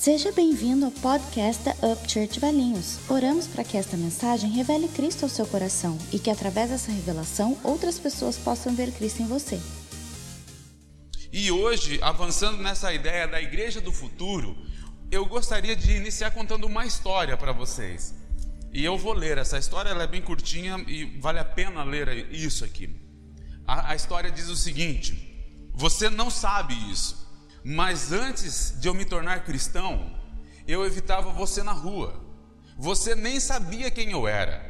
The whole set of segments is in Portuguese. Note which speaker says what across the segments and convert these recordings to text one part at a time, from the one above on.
Speaker 1: Seja bem-vindo ao podcast da Up Church Valinhos. Oramos para que esta mensagem revele Cristo ao seu coração e que através dessa revelação outras pessoas possam ver Cristo em você.
Speaker 2: E hoje, avançando nessa ideia da igreja do futuro, eu gostaria de iniciar contando uma história para vocês. E eu vou ler essa história, ela é bem curtinha e vale a pena ler isso aqui. A, a história diz o seguinte: Você não sabe isso, mas antes de eu me tornar cristão, eu evitava você na rua. Você nem sabia quem eu era,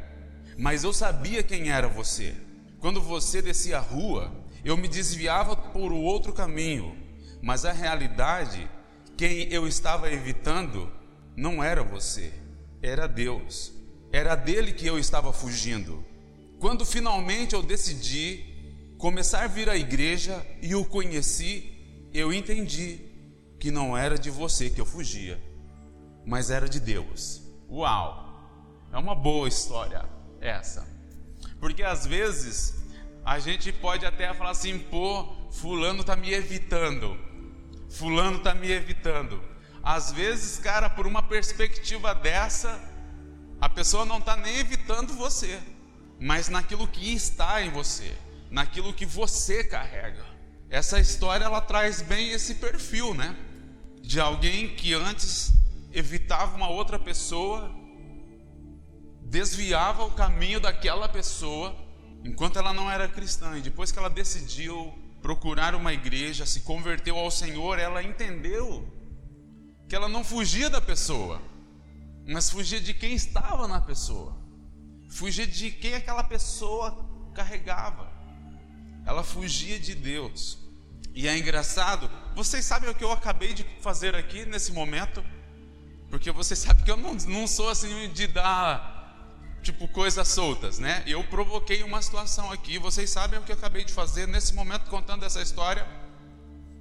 Speaker 2: mas eu sabia quem era você. Quando você descia a rua, eu me desviava por outro caminho, mas a realidade, quem eu estava evitando, não era você, era Deus. Era dele que eu estava fugindo. Quando finalmente eu decidi começar a vir à igreja e o conheci, eu entendi que não era de você que eu fugia, mas era de Deus. Uau! É uma boa história essa. Porque às vezes a gente pode até falar assim, pô, fulano tá me evitando. Fulano tá me evitando. Às vezes, cara, por uma perspectiva dessa, a pessoa não está nem evitando você, mas naquilo que está em você, naquilo que você carrega. Essa história ela traz bem esse perfil, né? De alguém que antes evitava uma outra pessoa, desviava o caminho daquela pessoa, enquanto ela não era cristã, e depois que ela decidiu procurar uma igreja, se converteu ao Senhor, ela entendeu que ela não fugia da pessoa, mas fugia de quem estava na pessoa, fugia de quem aquela pessoa carregava. Ela fugia de Deus. E é engraçado, vocês sabem o que eu acabei de fazer aqui nesse momento? Porque vocês sabem que eu não, não sou assim de dar tipo coisas soltas, né? Eu provoquei uma situação aqui, vocês sabem o que eu acabei de fazer nesse momento contando essa história?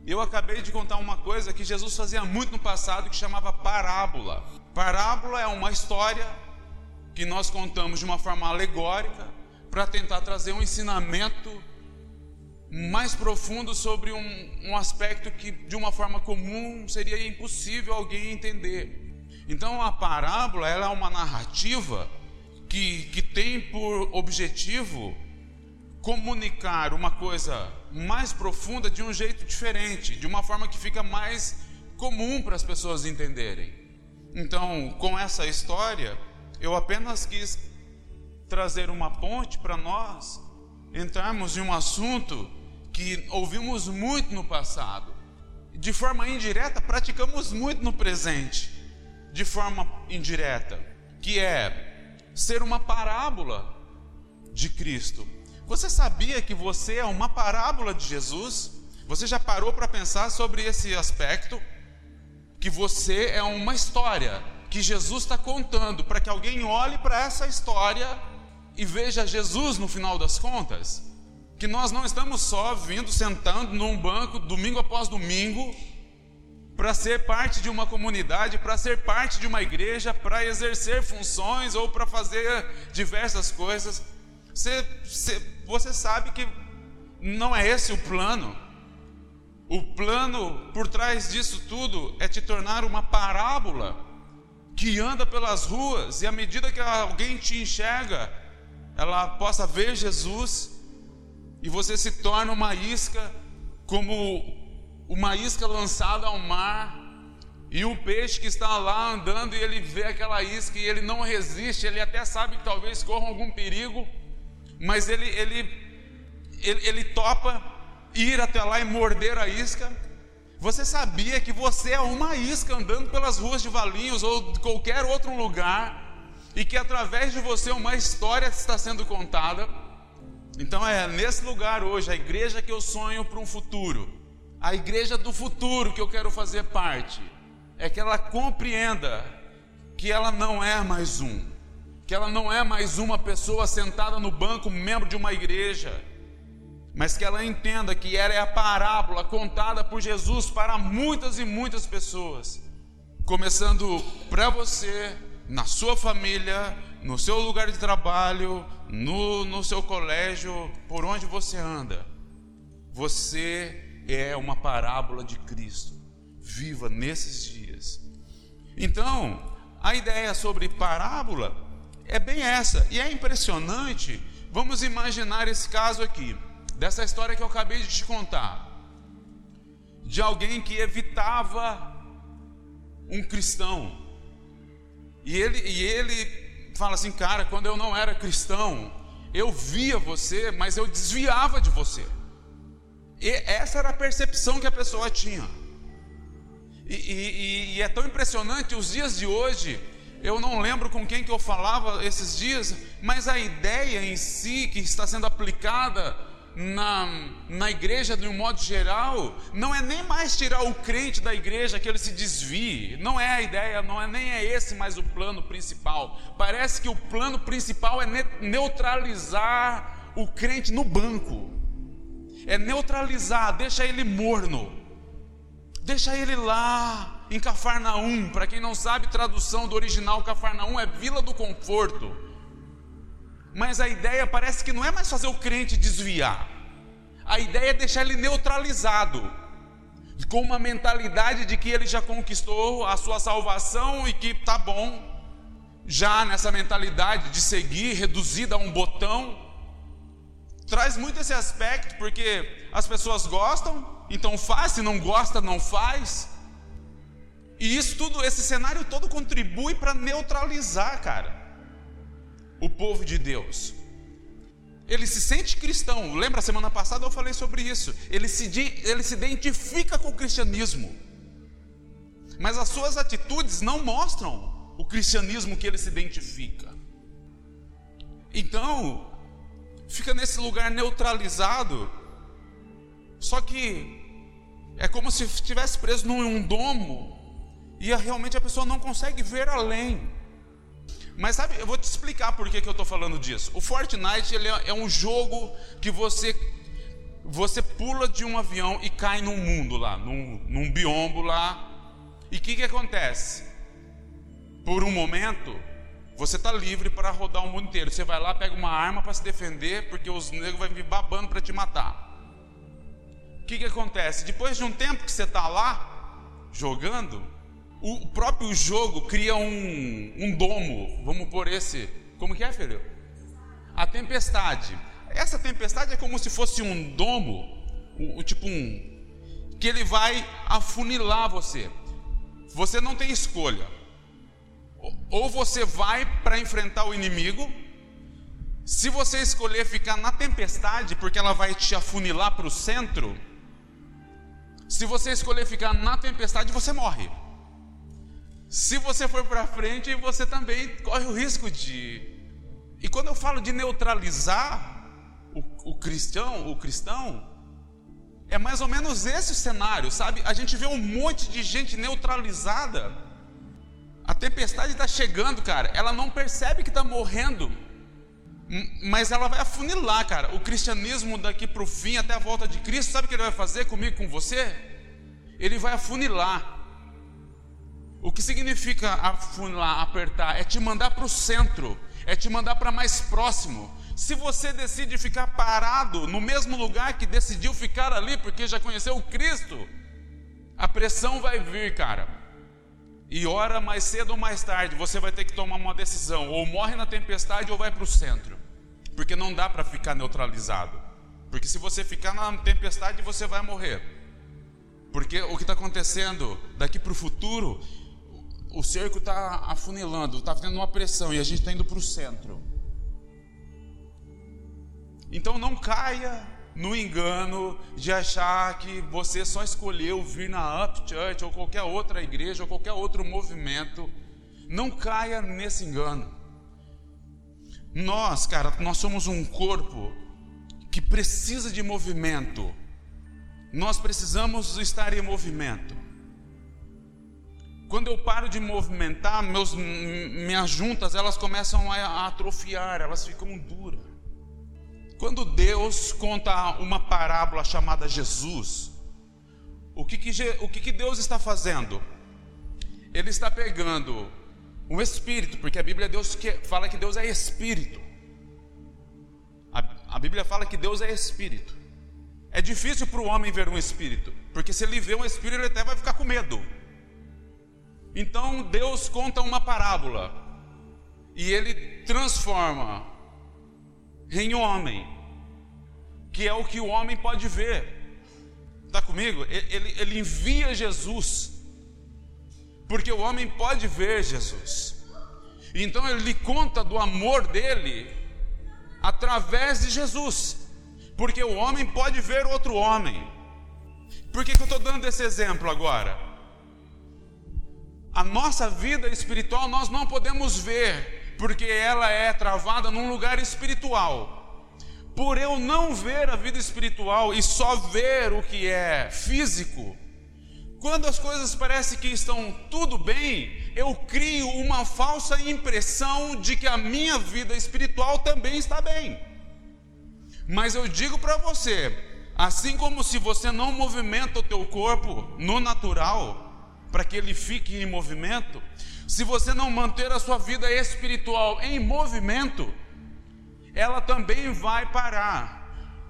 Speaker 2: Eu acabei de contar uma coisa que Jesus fazia muito no passado que chamava parábola. Parábola é uma história que nós contamos de uma forma alegórica para tentar trazer um ensinamento mais profundo sobre um, um, aspecto que, de uma forma comum, seria impossível alguém entender. Então, a parábola ela é uma narrativa que, que tem por objetivo comunicar uma coisa mais profunda de um jeito diferente, de uma forma que fica mais comum para as pessoas entenderem. Então, com essa história, eu apenas quis trazer uma ponte para nós entrarmos em um assunto que ouvimos muito no passado, de forma indireta, praticamos muito no presente, de forma indireta, que é ser uma parábola de Cristo. Você sabia que você é uma parábola de Jesus? Você já parou para pensar sobre esse aspecto? Que você é uma história que Jesus está contando para que alguém olhe para essa história e veja Jesus no final das contas? que nós não estamos só vindo sentando num banco domingo após domingo para ser parte de uma comunidade, para ser parte de uma igreja, para exercer funções ou para fazer diversas coisas. Você, você, você sabe que não é esse o plano. O plano por trás disso tudo é te tornar uma parábola que anda pelas ruas e à medida que alguém te enxerga, ela possa ver Jesus e você se torna uma isca, como uma isca lançada ao mar, e o peixe que está lá andando e ele vê aquela isca e ele não resiste, ele até sabe que talvez corra algum perigo, mas ele, ele, ele, ele topa ir até lá e morder a isca. Você sabia que você é uma isca andando pelas ruas de Valinhos ou de qualquer outro lugar, e que através de você uma história está sendo contada? Então é nesse lugar hoje, a igreja que eu sonho para um futuro, a igreja do futuro que eu quero fazer parte, é que ela compreenda que ela não é mais um, que ela não é mais uma pessoa sentada no banco, membro de uma igreja, mas que ela entenda que ela é a parábola contada por Jesus para muitas e muitas pessoas, começando para você, na sua família, no seu lugar de trabalho, no, no seu colégio, por onde você anda. Você é uma parábola de Cristo. Viva nesses dias. Então, a ideia sobre parábola é bem essa, e é impressionante. Vamos imaginar esse caso aqui, dessa história que eu acabei de te contar, de alguém que evitava um cristão, e ele, e ele fala assim, cara, quando eu não era cristão, eu via você, mas eu desviava de você. E essa era a percepção que a pessoa tinha. E, e, e, é tão impressionante, os dias de hoje, eu não lembro com quem que eu falava esses dias, mas a ideia em si que está sendo aplicada na, na igreja de um modo geral, não é nem mais tirar o crente da igreja que ele se desvie, não é a ideia, não é nem é esse mais o plano principal. Parece que o plano principal é neutralizar o crente no banco, é neutralizar, deixa ele morno, deixa ele lá em Cafarnaum. Para quem não sabe, tradução do original Cafarnaum é Vila do Conforto. Mas a ideia parece que não é mais fazer o crente desviar. A ideia é deixar ele neutralizado, com uma mentalidade de que ele já conquistou a sua salvação e que tá bom, já nessa mentalidade de seguir reduzida a um botão. Traz muito esse aspecto, porque as pessoas gostam, então faz, se não gosta, não faz. E isso tudo, esse cenário todo contribui para neutralizar, cara o povo de Deus. Ele se sente cristão. Lembra, semana passada eu falei sobre isso. Ele se, ele se identifica com o cristianismo. Mas as suas atitudes não mostram o cristianismo que ele se identifica. Então, fica nesse lugar neutralizado. Só que é como se estivesse preso num domo e realmente a pessoa não consegue ver além. Mas sabe, eu vou te explicar por que, que eu estou falando disso. O Fortnite ele é, é um jogo que você você pula de um avião e cai num mundo lá, num, num biombo lá. E o que, que acontece? Por um momento, você está livre para rodar o mundo inteiro. Você vai lá, pega uma arma para se defender, porque os negros vão vir babando para te matar. O que, que acontece? Depois de um tempo que você está lá, jogando, o próprio jogo cria um, um domo, vamos por esse. Como que é, filho? A tempestade. Essa tempestade é como se fosse um domo, o, o tipo um. que ele vai afunilar você. Você não tem escolha. Ou você vai para enfrentar o inimigo. Se você escolher ficar na tempestade, porque ela vai te afunilar para o centro. Se você escolher ficar na tempestade, você morre. Se você for para frente, você também corre o risco de. E quando eu falo de neutralizar o, o cristão, o cristão, é mais ou menos esse o cenário, sabe? A gente vê um monte de gente neutralizada. A tempestade está chegando, cara. Ela não percebe que está morrendo, mas ela vai afunilar, cara. O cristianismo daqui para o fim, até a volta de Cristo, sabe o que ele vai fazer comigo, com você? Ele vai afunilar. O que significa afunilar, apertar? É te mandar para o centro, é te mandar para mais próximo. Se você decide ficar parado no mesmo lugar que decidiu ficar ali, porque já conheceu o Cristo, a pressão vai vir, cara. E hora mais cedo ou mais tarde você vai ter que tomar uma decisão: ou morre na tempestade ou vai para o centro, porque não dá para ficar neutralizado. Porque se você ficar na tempestade, você vai morrer. Porque o que está acontecendo daqui para o futuro o cerco está afunilando, está tendo uma pressão e a gente está indo para o centro. Então não caia no engano de achar que você só escolheu vir na Up Church ou qualquer outra igreja ou qualquer outro movimento. Não caia nesse engano. Nós, cara, nós somos um corpo que precisa de movimento. Nós precisamos estar em movimento. Quando eu paro de movimentar, meus, minhas juntas elas começam a atrofiar, elas ficam duras. Quando Deus conta uma parábola chamada Jesus, o que, que, o que, que Deus está fazendo? Ele está pegando um espírito, porque a Bíblia Deus que, fala que Deus é espírito. A, a Bíblia fala que Deus é espírito. É difícil para o homem ver um espírito, porque se ele vê um espírito, ele até vai ficar com medo. Então Deus conta uma parábola e ele transforma em homem, que é o que o homem pode ver. Está comigo? Ele, ele envia Jesus, porque o homem pode ver Jesus. Então ele lhe conta do amor dele através de Jesus, porque o homem pode ver outro homem. Por que, que eu estou dando esse exemplo agora? A nossa vida espiritual nós não podemos ver, porque ela é travada num lugar espiritual. Por eu não ver a vida espiritual e só ver o que é físico, quando as coisas parecem que estão tudo bem, eu crio uma falsa impressão de que a minha vida espiritual também está bem. Mas eu digo para você, assim como se você não movimenta o teu corpo no natural, para que ele fique em movimento, se você não manter a sua vida espiritual em movimento, ela também vai parar.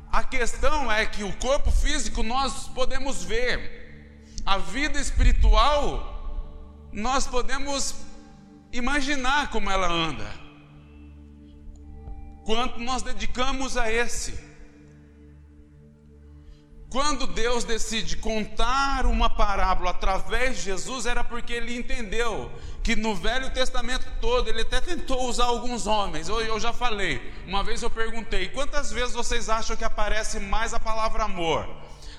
Speaker 2: A questão é que o corpo físico nós podemos ver, a vida espiritual nós podemos imaginar como ela anda. Quanto nós dedicamos a esse? Quando Deus decide contar uma parábola através de Jesus, era porque ele entendeu que no Velho Testamento todo, ele até tentou usar alguns homens. Eu, eu já falei, uma vez eu perguntei: quantas vezes vocês acham que aparece mais a palavra amor?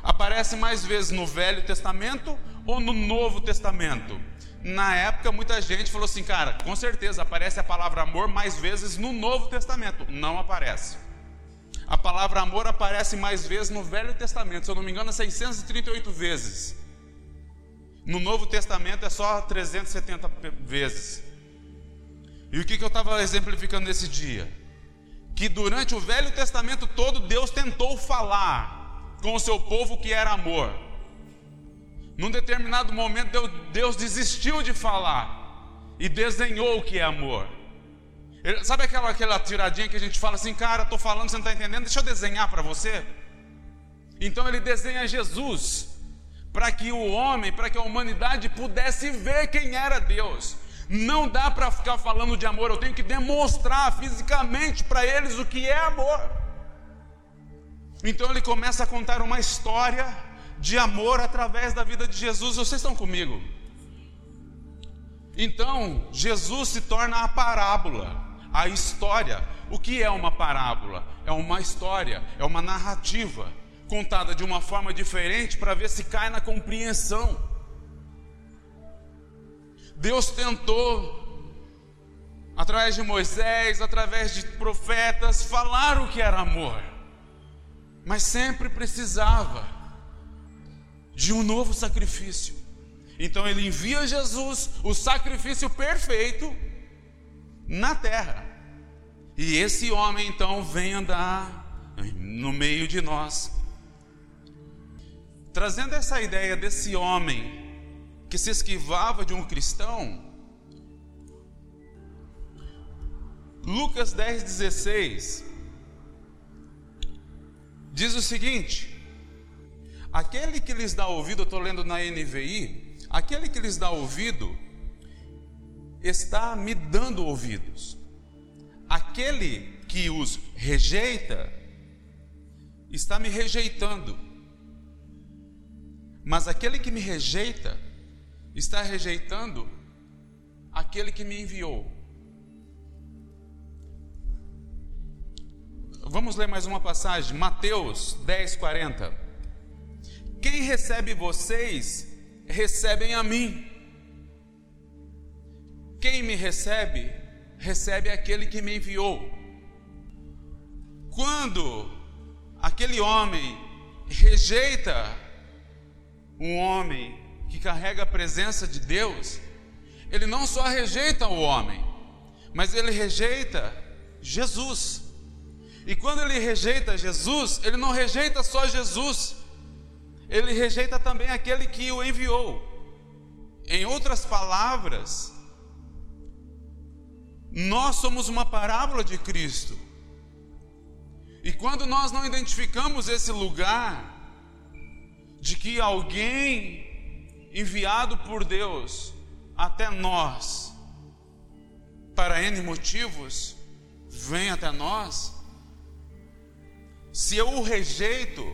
Speaker 2: Aparece mais vezes no Velho Testamento ou no Novo Testamento? Na época, muita gente falou assim, cara, com certeza aparece a palavra amor mais vezes no Novo Testamento. Não aparece. A palavra amor aparece mais vezes no Velho Testamento, se eu não me engano, 638 vezes. No Novo Testamento é só 370 vezes. E o que, que eu estava exemplificando nesse dia? Que durante o Velho Testamento todo, Deus tentou falar com o seu povo que era amor. Num determinado momento, Deus desistiu de falar e desenhou o que é amor. Sabe aquela, aquela tiradinha que a gente fala assim, cara, estou falando, você não está entendendo, deixa eu desenhar para você. Então ele desenha Jesus, para que o homem, para que a humanidade pudesse ver quem era Deus. Não dá para ficar falando de amor, eu tenho que demonstrar fisicamente para eles o que é amor. Então ele começa a contar uma história de amor através da vida de Jesus. Vocês estão comigo? Então, Jesus se torna a parábola a história. O que é uma parábola? É uma história, é uma narrativa contada de uma forma diferente para ver se cai na compreensão. Deus tentou, através de Moisés, através de profetas, falar o que era amor, mas sempre precisava de um novo sacrifício. Então ele envia Jesus, o sacrifício perfeito, na terra. E esse homem então vem andar no meio de nós, trazendo essa ideia desse homem que se esquivava de um cristão. Lucas 10,16 diz o seguinte: aquele que lhes dá ouvido, eu estou lendo na NVI, aquele que lhes dá ouvido, está me dando ouvidos. Aquele que os rejeita está me rejeitando. Mas aquele que me rejeita está rejeitando aquele que me enviou. Vamos ler mais uma passagem, Mateus 10, 40. Quem recebe vocês, recebem a mim. Quem me recebe, recebe aquele que me enviou. Quando aquele homem rejeita um homem que carrega a presença de Deus, ele não só rejeita o homem, mas ele rejeita Jesus. E quando ele rejeita Jesus, ele não rejeita só Jesus, ele rejeita também aquele que o enviou. Em outras palavras, nós somos uma parábola de Cristo. E quando nós não identificamos esse lugar de que alguém enviado por Deus até nós para N motivos, vem até nós. Se eu o rejeito,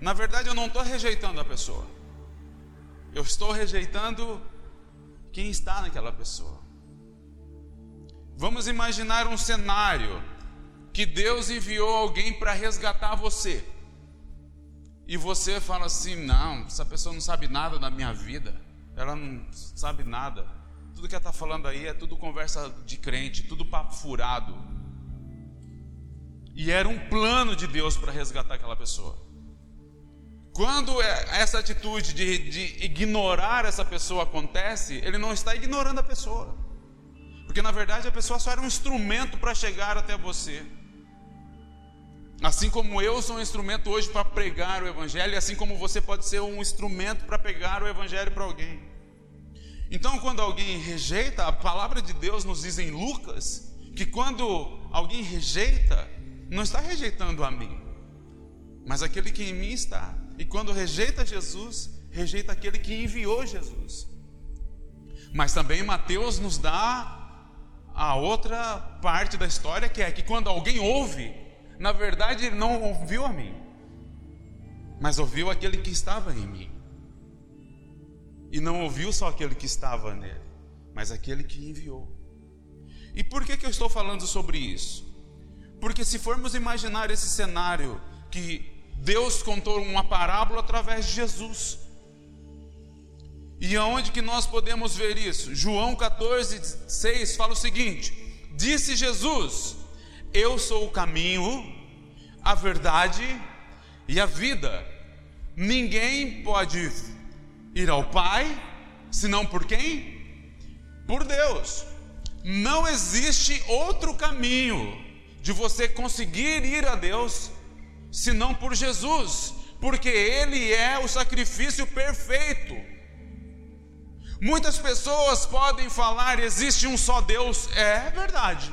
Speaker 2: na verdade eu não estou rejeitando a pessoa, eu estou rejeitando quem está naquela pessoa. Vamos imaginar um cenário que Deus enviou alguém para resgatar você. E você fala assim: não, essa pessoa não sabe nada da minha vida, ela não sabe nada. Tudo que ela está falando aí é tudo conversa de crente, tudo papo furado. E era um plano de Deus para resgatar aquela pessoa. Quando é, essa atitude de, de ignorar essa pessoa acontece, ele não está ignorando a pessoa. Porque na verdade a pessoa só era um instrumento para chegar até você. Assim como eu sou um instrumento hoje para pregar o Evangelho, assim como você pode ser um instrumento para pegar o Evangelho para alguém. Então, quando alguém rejeita, a palavra de Deus nos diz em Lucas que quando alguém rejeita, não está rejeitando a mim, mas aquele que em mim está. E quando rejeita Jesus, rejeita aquele que enviou Jesus. Mas também Mateus nos dá a outra parte da história, que é que quando alguém ouve, na verdade, ele não ouviu a mim, mas ouviu aquele que estava em mim. E não ouviu só aquele que estava nele, mas aquele que enviou. E por que, que eu estou falando sobre isso? Porque se formos imaginar esse cenário que Deus contou uma parábola através de Jesus. E aonde que nós podemos ver isso? João 14, 6 fala o seguinte: Disse Jesus: eu sou o caminho, a verdade e a vida. Ninguém pode ir ao Pai senão por quem? Por Deus. Não existe outro caminho de você conseguir ir a Deus senão por Jesus, porque Ele é o sacrifício perfeito. Muitas pessoas podem falar: existe um só Deus, é verdade.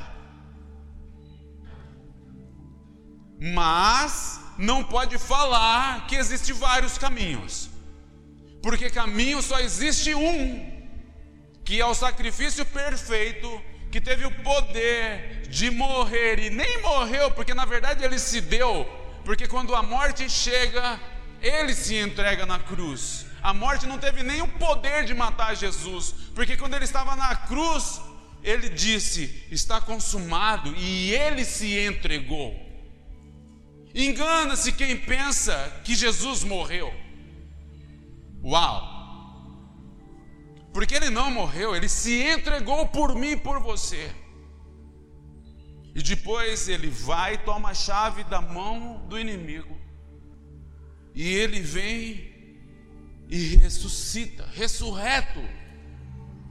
Speaker 2: mas não pode falar que existe vários caminhos, porque caminho só existe um, que é o sacrifício perfeito, que teve o poder de morrer e nem morreu, porque na verdade ele se deu, porque quando a morte chega, ele se entrega na cruz. A morte não teve nem o poder de matar Jesus, porque quando ele estava na cruz, ele disse: Está consumado, e ele se entregou. Engana-se quem pensa que Jesus morreu. Uau! Porque ele não morreu, ele se entregou por mim e por você. E depois ele vai toma a chave da mão do inimigo. E ele vem e ressuscita, ressurreto.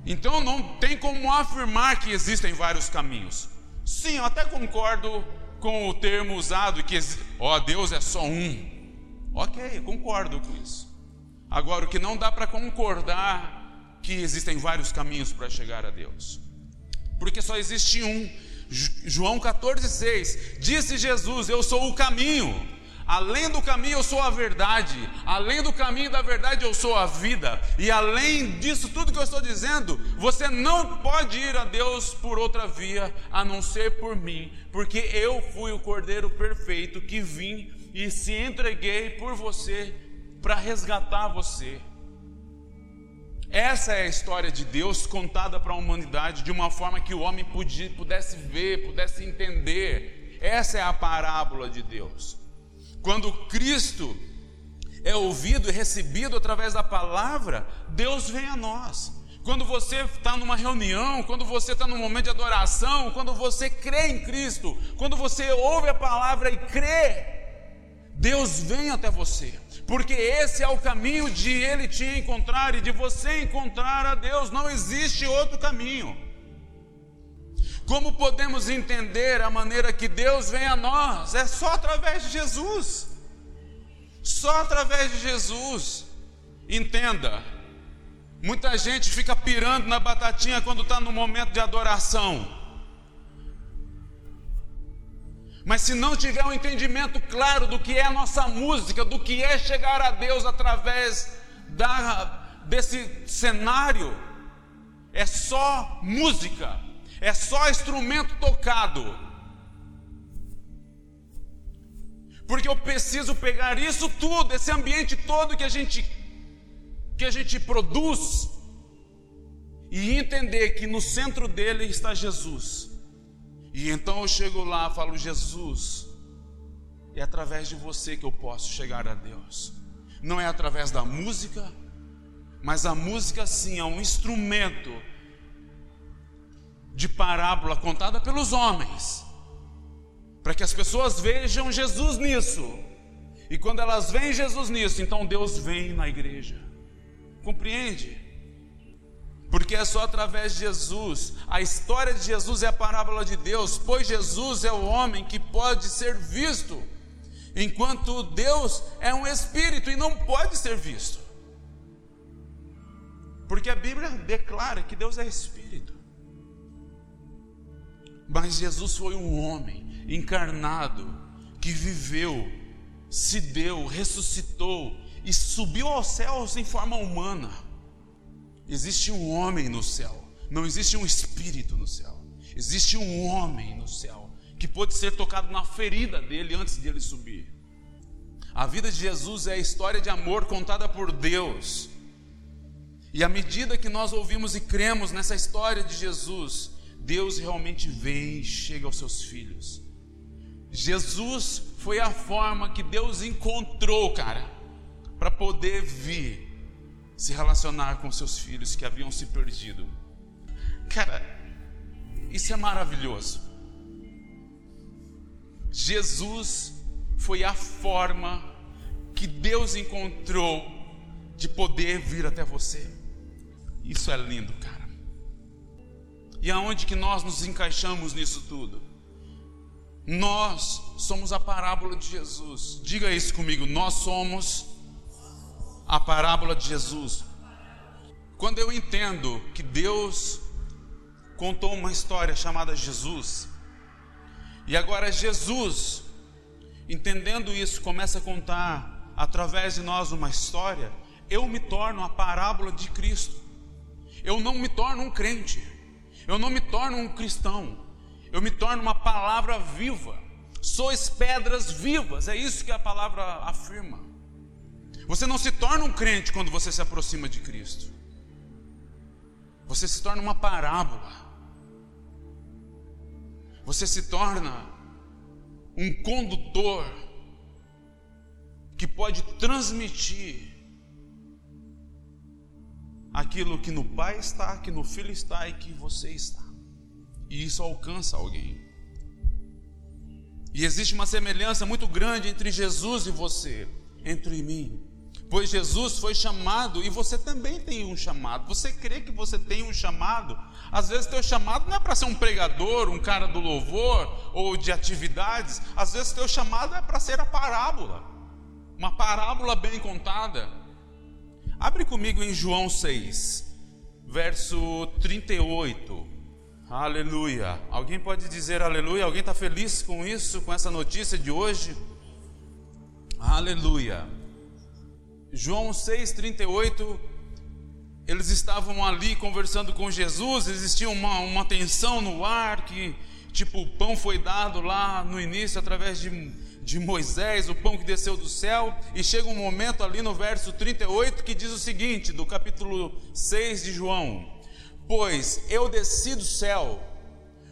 Speaker 2: Então não tem como afirmar que existem vários caminhos. Sim, eu até concordo com o termo usado que, ó, Deus é só um. Ok, concordo com isso. Agora, o que não dá para concordar que existem vários caminhos para chegar a Deus, porque só existe um. João 14,6 disse Jesus: Eu sou o caminho. Além do caminho, eu sou a verdade. Além do caminho da verdade, eu sou a vida. E além disso, tudo que eu estou dizendo, você não pode ir a Deus por outra via a não ser por mim, porque eu fui o Cordeiro perfeito que vim e se entreguei por você para resgatar você. Essa é a história de Deus contada para a humanidade de uma forma que o homem pudesse ver, pudesse entender. Essa é a parábola de Deus. Quando Cristo é ouvido e recebido através da palavra, Deus vem a nós. Quando você está numa reunião, quando você está num momento de adoração, quando você crê em Cristo, quando você ouve a palavra e crê, Deus vem até você, porque esse é o caminho de Ele te encontrar e de você encontrar a Deus, não existe outro caminho. Como podemos entender a maneira que Deus vem a nós? É só através de Jesus. Só através de Jesus. Entenda, muita gente fica pirando na batatinha quando está no momento de adoração. Mas se não tiver um entendimento claro do que é a nossa música, do que é chegar a Deus através da, desse cenário, é só música, é só instrumento tocado. Porque eu preciso pegar isso tudo, esse ambiente todo que a gente que a gente produz e entender que no centro dele está Jesus. E então eu chego lá, falo Jesus, é através de você que eu posso chegar a Deus. Não é através da música, mas a música sim é um instrumento de parábola contada pelos homens, para que as pessoas vejam Jesus nisso. E quando elas veem Jesus nisso, então Deus vem na igreja. Compreende? Porque é só através de Jesus. A história de Jesus é a parábola de Deus, pois Jesus é o homem que pode ser visto enquanto Deus é um espírito e não pode ser visto. Porque a Bíblia declara que Deus é espírito. Mas Jesus foi um homem encarnado que viveu, se deu, ressuscitou e subiu aos céus em forma humana. Existe um homem no céu, não existe um espírito no céu. Existe um homem no céu que pôde ser tocado na ferida dele antes de ele subir. A vida de Jesus é a história de amor contada por Deus. E à medida que nós ouvimos e cremos nessa história de Jesus, Deus realmente vem e chega aos seus filhos. Jesus foi a forma que Deus encontrou, cara, para poder vir se relacionar com seus filhos que haviam se perdido. Cara, isso é maravilhoso. Jesus foi a forma que Deus encontrou de poder vir até você. Isso é lindo, cara. E aonde que nós nos encaixamos nisso tudo? Nós somos a parábola de Jesus. Diga isso comigo. Nós somos a parábola de Jesus. Quando eu entendo que Deus contou uma história chamada Jesus, e agora Jesus, entendendo isso, começa a contar através de nós uma história, eu me torno a parábola de Cristo. Eu não me torno um crente, eu não me torno um cristão, eu me torno uma palavra viva. Sois pedras vivas, é isso que a palavra afirma. Você não se torna um crente quando você se aproxima de Cristo. Você se torna uma parábola. Você se torna um condutor que pode transmitir aquilo que no Pai está, que no Filho está e que você está. E isso alcança alguém. E existe uma semelhança muito grande entre Jesus e você, entre mim. Pois Jesus foi chamado e você também tem um chamado. Você crê que você tem um chamado? Às vezes teu chamado não é para ser um pregador, um cara do louvor ou de atividades. Às vezes teu chamado é para ser a parábola. Uma parábola bem contada. Abre comigo em João 6, verso 38. Aleluia. Alguém pode dizer aleluia? Alguém está feliz com isso, com essa notícia de hoje? Aleluia. João 6,38, eles estavam ali conversando com Jesus, existia uma, uma tensão no ar, que tipo, o pão foi dado lá no início através de, de Moisés, o pão que desceu do céu, e chega um momento ali no verso 38 que diz o seguinte, do capítulo 6 de João: Pois eu desci do céu,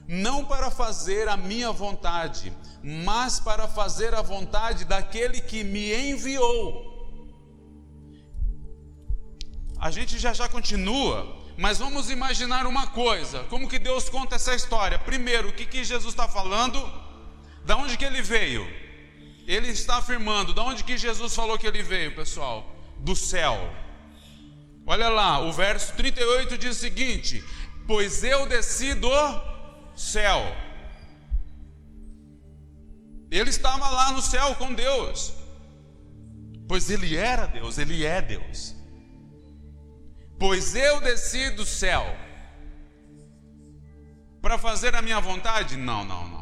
Speaker 2: não para fazer a minha vontade, mas para fazer a vontade daquele que me enviou. A gente já já continua, mas vamos imaginar uma coisa: como que Deus conta essa história? Primeiro, o que, que Jesus está falando? Da onde que ele veio? Ele está afirmando, da onde que Jesus falou que ele veio, pessoal? Do céu. Olha lá, o verso 38 diz o seguinte: Pois eu desci do céu. Ele estava lá no céu com Deus, pois ele era Deus, ele é Deus. Pois eu desci do céu para fazer a minha vontade? Não, não, não.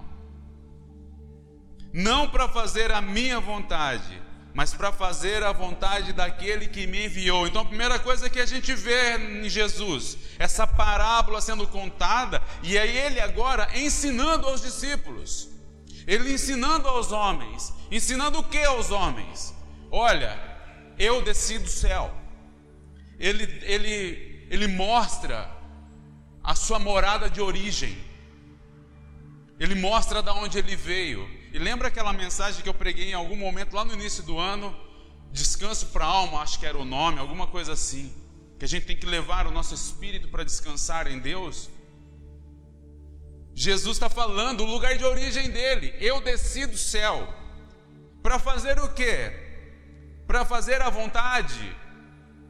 Speaker 2: Não para fazer a minha vontade, mas para fazer a vontade daquele que me enviou. Então, a primeira coisa que a gente vê em Jesus, essa parábola sendo contada, e é ele agora ensinando aos discípulos, ele ensinando aos homens, ensinando o que aos homens? Olha, eu desci do céu. Ele, ele, ele mostra a sua morada de origem. Ele mostra de onde ele veio. E lembra aquela mensagem que eu preguei em algum momento lá no início do ano? Descanso para a alma, acho que era o nome, alguma coisa assim. Que a gente tem que levar o nosso espírito para descansar em Deus. Jesus está falando o lugar de origem dele. Eu desci do céu. Para fazer o quê? Para fazer a vontade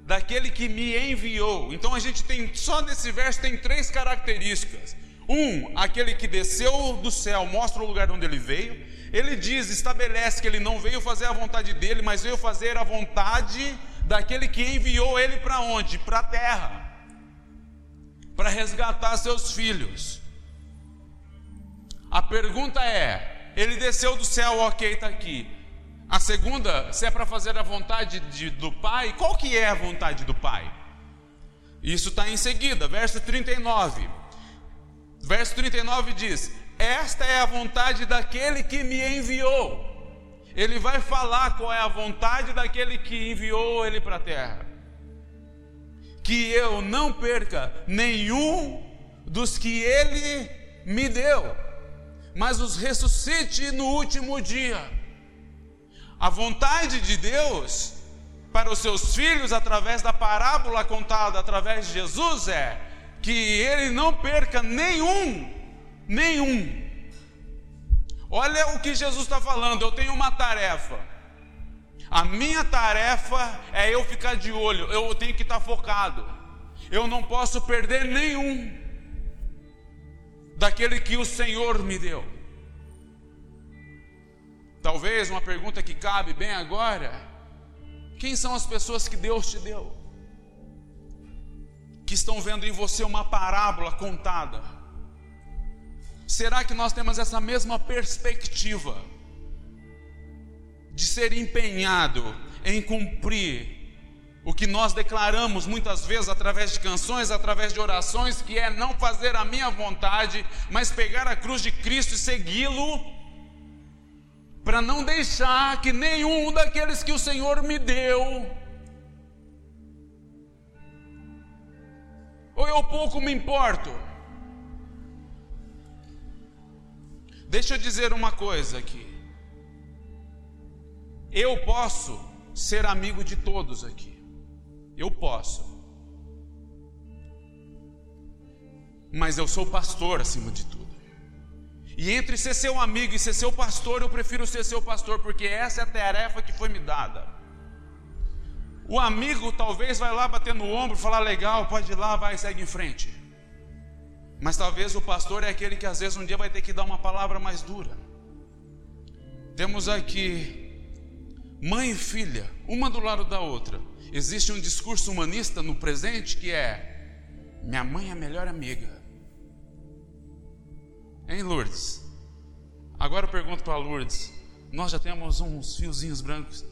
Speaker 2: daquele que me enviou. Então a gente tem, só nesse verso tem três características. Um, aquele que desceu do céu, mostra o lugar onde ele veio. Ele diz, estabelece que ele não veio fazer a vontade dele, mas veio fazer a vontade daquele que enviou ele para onde? Para a terra. Para resgatar seus filhos. A pergunta é: ele desceu do céu, ok, está aqui. A segunda, se é para fazer a vontade de, do Pai, qual que é a vontade do Pai? Isso está em seguida, verso 39. Verso 39 diz: Esta é a vontade daquele que me enviou. Ele vai falar qual é a vontade daquele que enviou ele para a terra. Que eu não perca nenhum dos que ele me deu, mas os ressuscite no último dia. A vontade de Deus para os seus filhos, através da parábola contada através de Jesus, é que ele não perca nenhum, nenhum. Olha o que Jesus está falando. Eu tenho uma tarefa. A minha tarefa é eu ficar de olho. Eu tenho que estar focado. Eu não posso perder nenhum daquele que o Senhor me deu. Talvez uma pergunta que cabe bem agora: quem são as pessoas que Deus te deu? Que estão vendo em você uma parábola contada? Será que nós temos essa mesma perspectiva de ser empenhado em cumprir o que nós declaramos muitas vezes através de canções, através de orações, que é não fazer a minha vontade, mas pegar a cruz de Cristo e segui-lo? para não deixar que nenhum daqueles que o Senhor me deu, ou eu pouco me importo. Deixa eu dizer uma coisa aqui. Eu posso ser amigo de todos aqui. Eu posso. Mas eu sou pastor acima de tudo. E entre ser seu amigo e ser seu pastor, eu prefiro ser seu pastor, porque essa é a tarefa que foi me dada. O amigo talvez vai lá bater no ombro, falar legal, pode ir lá, vai, segue em frente. Mas talvez o pastor é aquele que às vezes um dia vai ter que dar uma palavra mais dura. Temos aqui mãe e filha, uma do lado da outra. Existe um discurso humanista no presente que é: minha mãe é a melhor amiga. Hein, Lourdes? Agora eu pergunto para Lourdes: nós já temos uns fiozinhos brancos.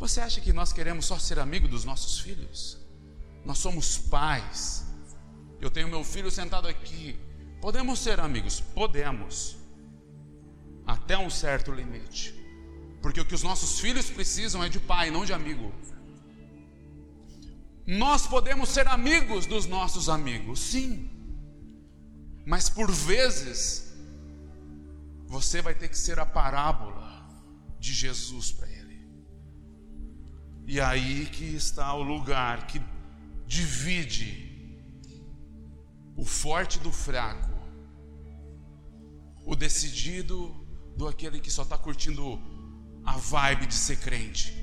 Speaker 2: Você acha que nós queremos só ser amigo dos nossos filhos? Nós somos pais. Eu tenho meu filho sentado aqui. Podemos ser amigos? Podemos. Até um certo limite. Porque o que os nossos filhos precisam é de pai, não de amigo. Nós podemos ser amigos dos nossos amigos, sim. Mas por vezes, você vai ter que ser a parábola de Jesus para. E aí que está o lugar que divide o forte do fraco, o decidido do aquele que só está curtindo a vibe de ser crente,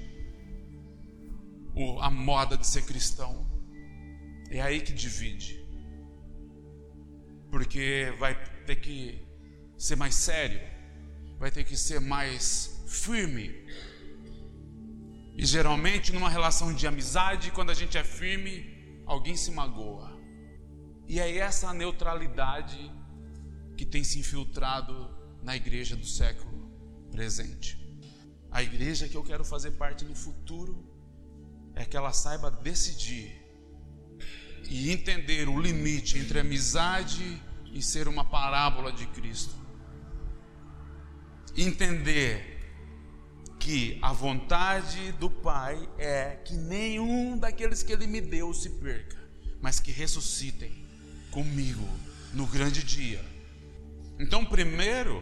Speaker 2: a moda de ser cristão. É aí que divide porque vai ter que ser mais sério, vai ter que ser mais firme. E geralmente, numa relação de amizade, quando a gente é firme, alguém se magoa. E é essa neutralidade que tem se infiltrado na igreja do século presente. A igreja que eu quero fazer parte no futuro é que ela saiba decidir e entender o limite entre amizade e ser uma parábola de Cristo. Entender que a vontade do Pai é que nenhum daqueles que Ele me deu se perca, mas que ressuscitem comigo no grande dia. Então, primeiro,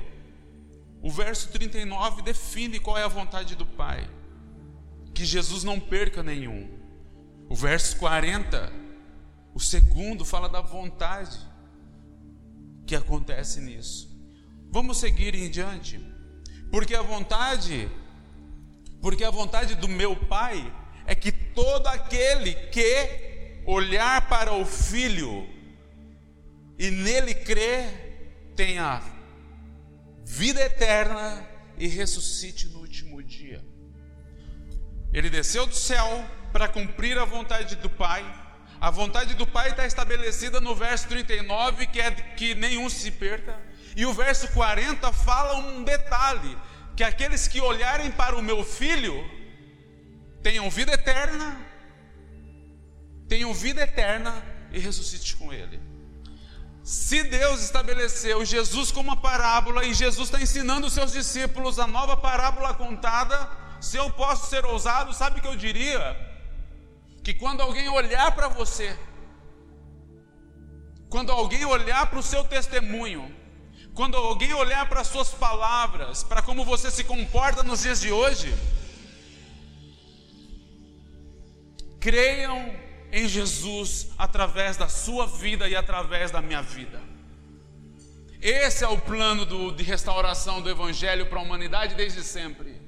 Speaker 2: o verso 39 define qual é a vontade do Pai: que Jesus não perca nenhum. O verso 40, o segundo, fala da vontade que acontece nisso. Vamos seguir em diante, porque a vontade porque a vontade do meu Pai é que todo aquele que olhar para o Filho e nele crer tenha vida eterna e ressuscite no último dia. Ele desceu do céu para cumprir a vontade do Pai. A vontade do Pai está estabelecida no verso 39, que é que nenhum se perca. E o verso 40 fala um detalhe: que aqueles que olharem para o meu filho tenham vida eterna, tenham vida eterna e ressuscite com ele. Se Deus estabeleceu Jesus como uma parábola e Jesus está ensinando os seus discípulos a nova parábola contada, se eu posso ser ousado, sabe o que eu diria? Que quando alguém olhar para você, quando alguém olhar para o seu testemunho, quando alguém olhar para suas palavras, para como você se comporta nos dias de hoje, creiam em Jesus através da sua vida e através da minha vida. Esse é o plano do, de restauração do Evangelho para a humanidade desde sempre.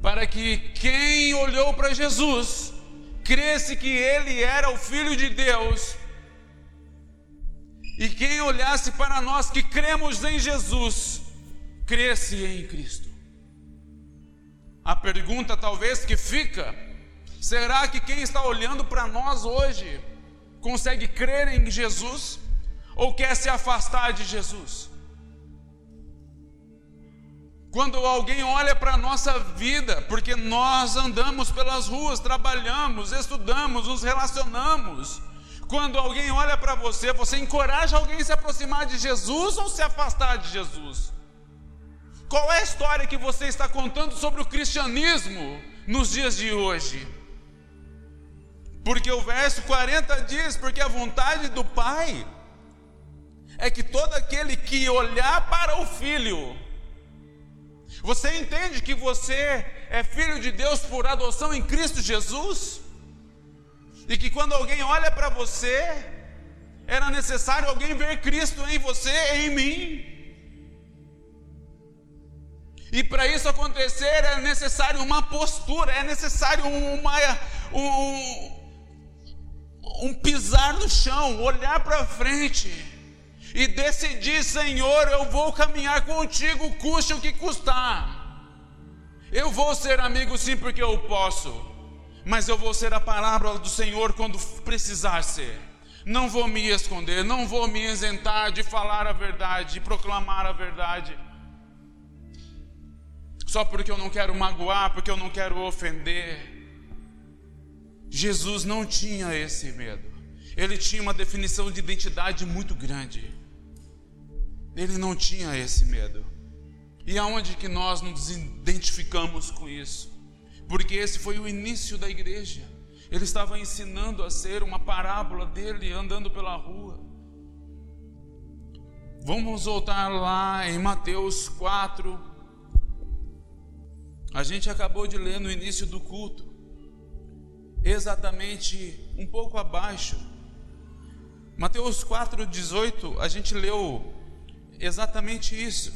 Speaker 2: Para que quem olhou para Jesus, cresce que Ele era o Filho de Deus e quem olhasse para nós que cremos em Jesus, cresce em Cristo. A pergunta talvez que fica: será que quem está olhando para nós hoje consegue crer em Jesus ou quer se afastar de Jesus? Quando alguém olha para a nossa vida, porque nós andamos pelas ruas, trabalhamos, estudamos, nos relacionamos, quando alguém olha para você, você encoraja alguém a se aproximar de Jesus ou se afastar de Jesus? Qual é a história que você está contando sobre o cristianismo nos dias de hoje? Porque o verso 40 diz: Porque a vontade do Pai é que todo aquele que olhar para o Filho, você entende que você é filho de Deus por adoção em Cristo Jesus? E que quando alguém olha para você, era necessário alguém ver Cristo em você, em mim. E para isso acontecer é necessário uma postura, é necessário uma, um, um pisar no chão, olhar para frente e decidir: Senhor, eu vou caminhar contigo, custe o que custar. Eu vou ser amigo sim, porque eu posso mas eu vou ser a palavra do Senhor quando precisar ser. Não vou me esconder, não vou me isentar de falar a verdade, de proclamar a verdade. Só porque eu não quero magoar, porque eu não quero ofender. Jesus não tinha esse medo. Ele tinha uma definição de identidade muito grande. Ele não tinha esse medo. E aonde que nós nos identificamos com isso? Porque esse foi o início da igreja. Ele estava ensinando a ser uma parábola dele andando pela rua. Vamos voltar lá em Mateus 4. A gente acabou de ler no início do culto, exatamente um pouco abaixo. Mateus 4,18, a gente leu exatamente isso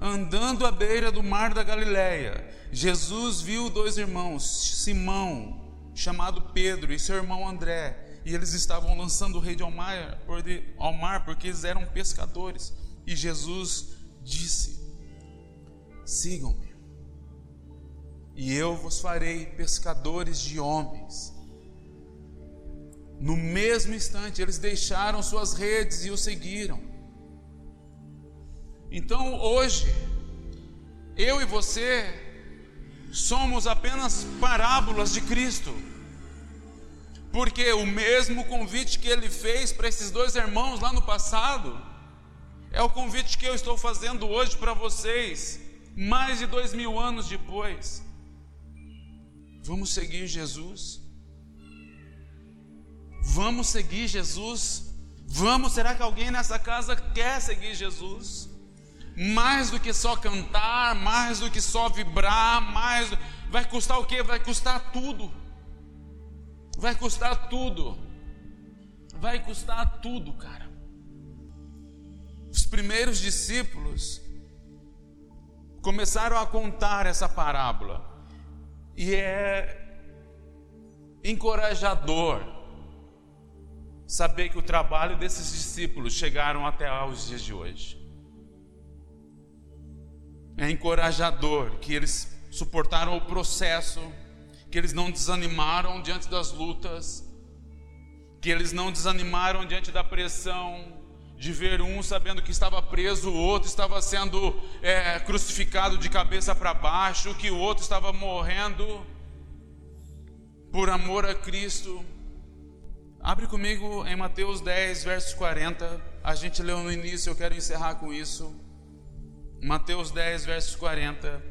Speaker 2: andando à beira do mar da Galileia, Jesus viu dois irmãos, Simão, chamado Pedro, e seu irmão André, e eles estavam lançando o rei ao mar, ao mar porque eles eram pescadores. E Jesus disse: Sigam-me, e eu vos farei pescadores de homens. No mesmo instante, eles deixaram suas redes e o seguiram. Então hoje, Eu e você somos apenas parábolas de Cristo. Porque o mesmo convite que ele fez para esses dois irmãos lá no passado, é o convite que eu estou fazendo hoje para vocês, mais de dois mil anos depois. Vamos seguir Jesus? Vamos seguir Jesus? Vamos, será que alguém nessa casa quer seguir Jesus? Mais do que só cantar, mais do que só vibrar, mais vai custar o quê? Vai custar tudo. Vai custar tudo. Vai custar tudo, cara. Os primeiros discípulos começaram a contar essa parábola. E é encorajador saber que o trabalho desses discípulos chegaram até aos dias de hoje. É encorajador que eles suportaram o processo, que eles não desanimaram diante das lutas, que eles não desanimaram diante da pressão de ver um sabendo que estava preso, o outro estava sendo é, crucificado de cabeça para baixo, que o outro estava morrendo por amor a Cristo. Abre comigo em Mateus 10, versos 40. A gente leu no início, eu quero encerrar com isso. Mateus 10, versos 40.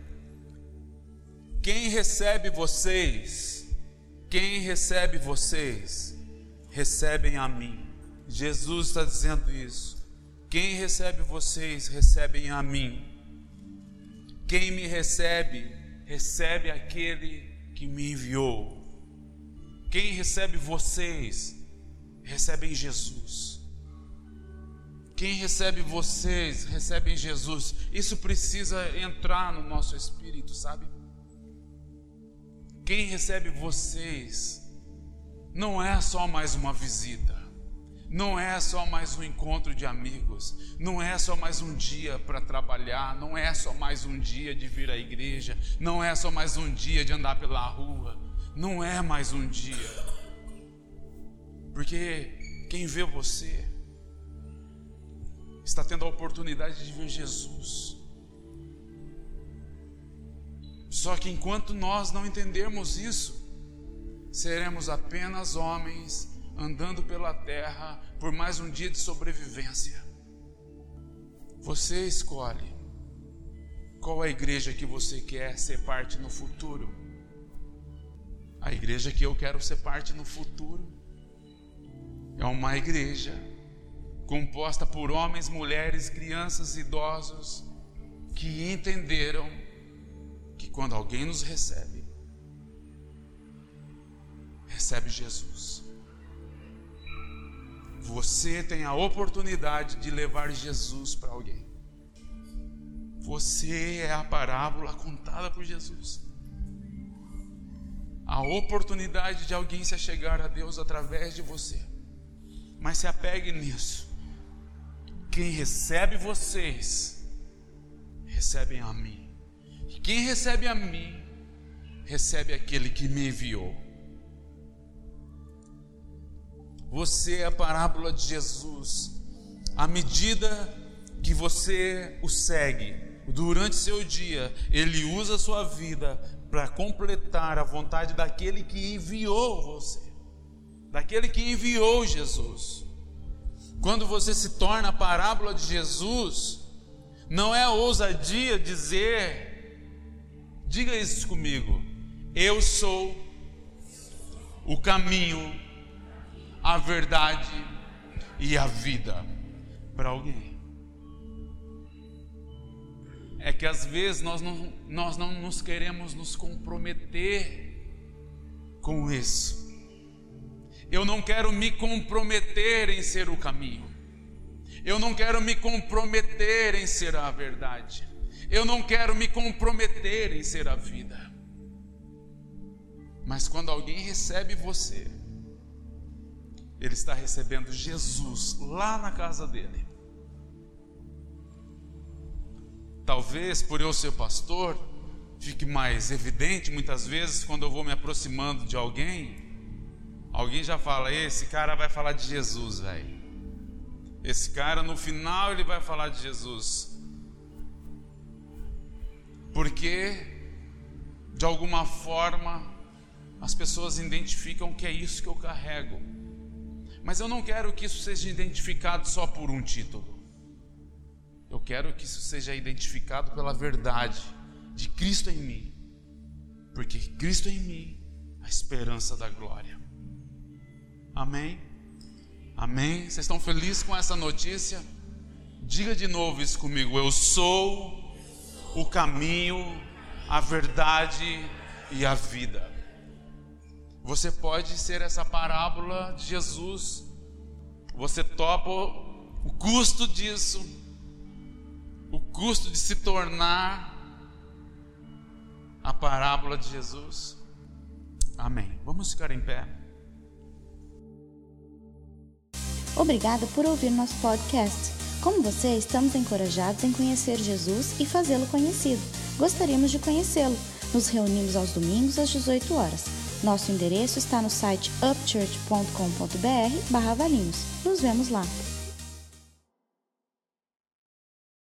Speaker 2: Quem recebe vocês, quem recebe vocês, recebem a mim. Jesus está dizendo isso. Quem recebe vocês, recebem a mim. Quem me recebe, recebe aquele que me enviou. Quem recebe vocês, recebem Jesus. Quem recebe vocês, recebe Jesus. Isso precisa entrar no nosso espírito, sabe? Quem recebe vocês não é só mais uma visita, não é só mais um encontro de amigos, não é só mais um dia para trabalhar, não é só mais um dia de vir à igreja, não é só mais um dia de andar pela rua, não é mais um dia. Porque quem vê você está tendo a oportunidade de ver Jesus. Só que enquanto nós não entendermos isso, seremos apenas homens andando pela terra por mais um dia de sobrevivência. Você escolhe qual é a igreja que você quer ser parte no futuro. A igreja que eu quero ser parte no futuro é uma igreja composta por homens, mulheres, crianças, idosos que entenderam que quando alguém nos recebe, recebe Jesus. Você tem a oportunidade de levar Jesus para alguém. Você é a parábola contada por Jesus. A oportunidade de alguém se chegar a Deus através de você. Mas se apegue nisso. Quem recebe vocês, recebem a mim. E quem recebe a mim, recebe aquele que me enviou. Você é a parábola de Jesus. À medida que você o segue, durante seu dia, ele usa a sua vida para completar a vontade daquele que enviou você daquele que enviou Jesus. Quando você se torna a parábola de Jesus, não é ousadia dizer, diga isso comigo, eu sou o caminho, a verdade e a vida para alguém. É que às vezes nós não, nós não nos queremos nos comprometer com isso. Eu não quero me comprometer em ser o caminho. Eu não quero me comprometer em ser a verdade. Eu não quero me comprometer em ser a vida. Mas quando alguém recebe você, ele está recebendo Jesus lá na casa dele. Talvez por eu ser pastor, fique mais evidente muitas vezes quando eu vou me aproximando de alguém Alguém já fala, esse cara vai falar de Jesus, velho. Esse cara no final ele vai falar de Jesus. porque de alguma forma as pessoas identificam que é isso que eu carrego. Mas eu não quero que isso seja identificado só por um título. Eu quero que isso seja identificado pela verdade de Cristo em mim. Porque Cristo em mim, a esperança da glória. Amém? Amém? Vocês estão felizes com essa notícia? Diga de novo isso comigo. Eu sou o caminho, a verdade e a vida. Você pode ser essa parábola de Jesus. Você topa o custo disso, o custo de se tornar a parábola de Jesus. Amém. Vamos ficar em pé.
Speaker 1: Obrigada por ouvir nosso podcast. Como você, estamos encorajados em conhecer Jesus e fazê-lo conhecido. Gostaríamos de conhecê-lo. Nos reunimos aos domingos às 18 horas. Nosso endereço está no site upchurch.com.br/valinhos. Nos vemos lá.